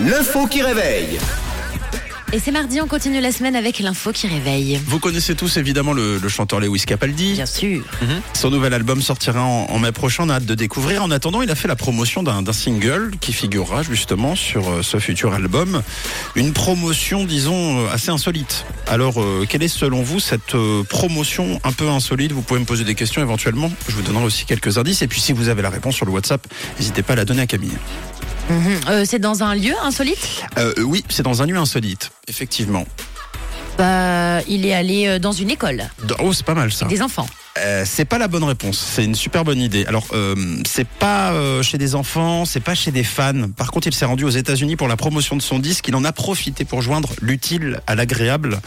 L'info qui réveille. Et c'est mardi, on continue la semaine avec l'info qui réveille. Vous connaissez tous évidemment le, le chanteur Lewis Capaldi. Bien sûr. Son nouvel album sortira en, en mai prochain, on a hâte de découvrir. En attendant, il a fait la promotion d'un single qui figurera justement sur euh, ce futur album. Une promotion, disons, euh, assez insolite. Alors, euh, quelle est selon vous cette euh, promotion un peu insolite? Vous pouvez me poser des questions éventuellement. Je vous donnerai aussi quelques indices. Et puis, si vous avez la réponse sur le WhatsApp, n'hésitez pas à la donner à Camille. Mhm. Euh, c'est dans un lieu insolite Euh, oui, c'est dans un lieu insolite, effectivement. Bah, il est allé euh, dans une école. Dans- Oh, c'est pas mal ça. Des enfants. Euh, c'est pas la bonne réponse. C'est une super bonne idée. Alors, euh, c'est pas euh, chez des enfants, c'est pas chez des fans. Par contre, il s'est rendu aux États-Unis pour la promotion de son disque. Il en a profité pour joindre l'utile à l'agréable.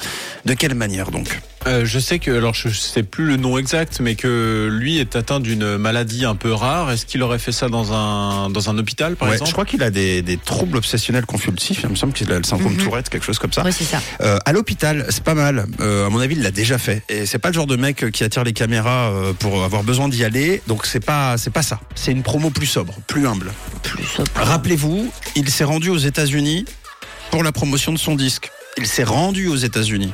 De quelle manière donc? Euh, je sais que, alors je sais plus le nom exact, mais que lui est atteint d'une maladie un peu rare. Est-ce qu'il aurait fait ça dans un dans un hôpital, par Ouais, exemple? Je crois qu'il a des, des troubles obsessionnels compulsifs. Il me semble qu'il a le syndrome Mhm. Tourette, quelque chose comme ça. Oui, c'est ça. Euh, à l'hôpital, c'est pas mal. Euh, à mon avis, il l'a déjà fait. Et c'est pas le genre de mec qui attire les caméras pour avoir besoin d'y aller. Donc c'est pas c'est pas ça. C'est une promo plus sobre, plus humble. Plus sobre. Rappelez-vous, il s'est rendu aux États-Unis pour la promotion de son disque. Il s'est rendu aux États-Unis.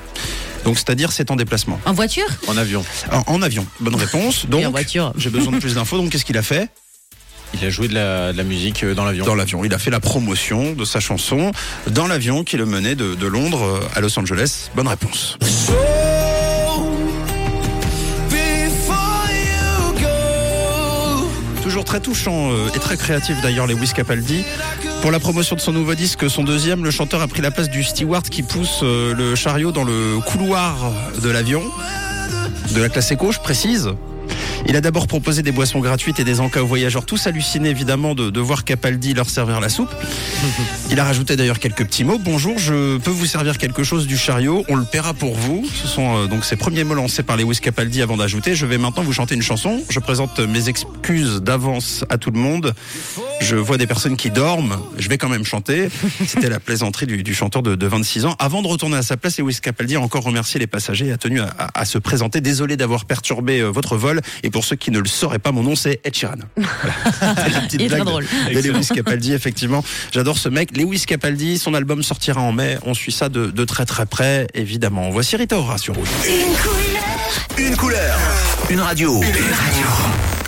Donc c'est-à-dire c'est en déplacement. En voiture? En avion. En, en avion. Bonne réponse. Oui, en Donc voiture. j'ai besoin de plus d'infos. Donc qu'est-ce qu'il a fait? Il a joué de la, de la musique euh, dans l'avion. Dans l'avion. Il a fait la promotion de sa chanson dans l'avion qui le menait de, de Londres euh, à Los Angeles. Bonne réponse. Toujours très touchant euh, et très créatif d'ailleurs Lewis Capaldi. Pour la promotion de son nouveau disque, son deuxième, le chanteur a pris la place du steward qui pousse euh, le chariot dans le couloir de l'avion, de la classe éco, je précise. Il a d'abord proposé des boissons gratuites et des encas aux voyageurs, tous hallucinés évidemment de, de voir Capaldi leur servir la soupe. Il a rajouté d'ailleurs quelques petits mots. Bonjour, je peux vous servir quelque chose du chariot. On le paiera pour vous. Ce sont euh, donc ces premiers mots lancés par Lewis Capaldi avant d'ajouter. Je vais maintenant vous chanter une chanson. Je présente mes excuses d'avance à tout le monde. Je vois des personnes qui dorment. Je vais quand même chanter. C'était la plaisanterie du, du chanteur de, de 26 ans. Avant de retourner à sa place, Lewis Capaldi a encore remercié les passagers et a tenu à, à- se présenter. Désolé d'avoir perturbé euh, votre vol. pour ceux qui ne le sauraient pas, mon nom c'est Ed Sheeran. Voilà. La petite Il est très blague drôle. de Lewis Capaldi, effectivement. J'adore ce mec. Lewis Capaldi, son album sortira en mai. On suit ça de, de très très près, évidemment. Voici Rita Ora sur Rouge. Une couleur. Une radio. Une radio.